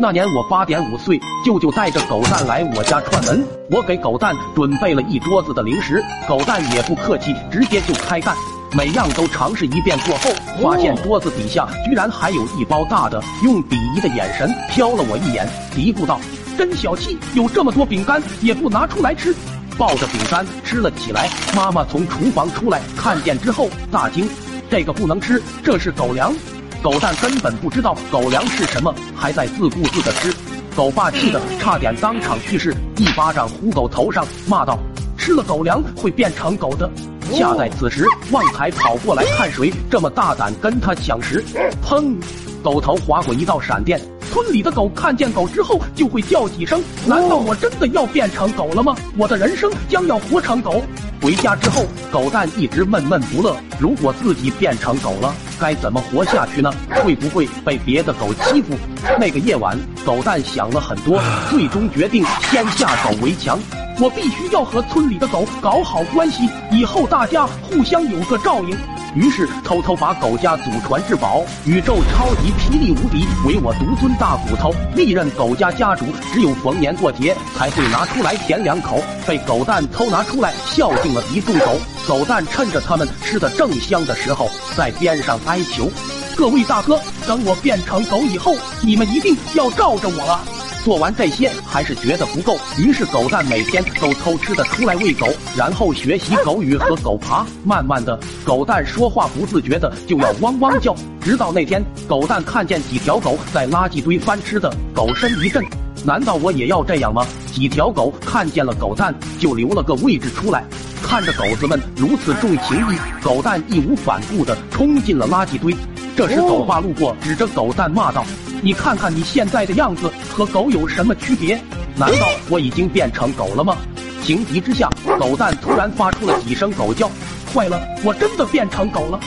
那年我八点五岁，舅舅带着狗蛋来我家串门，我给狗蛋准备了一桌子的零食，狗蛋也不客气，直接就开干，每样都尝试一遍过后，发现桌子底下居然还有一包大的，用鄙夷的眼神瞟了我一眼，嘀咕道：“真小气，有这么多饼干也不拿出来吃。”抱着饼干吃了起来。妈妈从厨房出来，看见之后大惊：“这个不能吃，这是狗粮。”狗蛋根本不知道狗粮是什么，还在自顾自的吃。狗爸气得差点当场去世，一巴掌呼狗头上，骂道：“吃了狗粮会变成狗的！”恰在此时，旺财跑过来看谁这么大胆跟他抢食。砰！狗头划过一道闪电。村里的狗看见狗之后就会叫几声。难道我真的要变成狗了吗？我的人生将要活成狗。回家之后，狗蛋一直闷闷不乐。如果自己变成狗了，该怎么活下去呢？会不会被别的狗欺负？那个夜晚，狗蛋想了很多，最终决定先下手为强。我必须要和村里的狗搞好关系，以后大家互相有个照应。于是偷偷把狗家祖传至宝宇宙超级霹雳无敌唯我独尊大骨头，历任狗家家主只有逢年过节才会拿出来舔两口，被狗蛋偷拿出来孝敬了一众狗。狗蛋趁着他们吃的正香的时候，在边上哀求：“各位大哥，等我变成狗以后，你们一定要罩着我了。”做完这些还是觉得不够，于是狗蛋每天都偷吃的出来喂狗，然后学习狗语和狗爬。慢慢的，狗蛋说话不自觉的就要汪汪叫。直到那天，狗蛋看见几条狗在垃圾堆翻吃的，狗身一震，难道我也要这样吗？几条狗看见了狗蛋，就留了个位置出来。看着狗子们如此重情义，狗蛋义无反顾的冲进了垃圾堆。这时，狗爸路过，指着狗蛋骂道。你看看你现在的样子和狗有什么区别？难道我已经变成狗了吗？情急之下，狗蛋突然发出了几声狗叫。坏了，我真的变成狗了！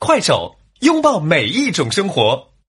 快手，拥抱每一种生活。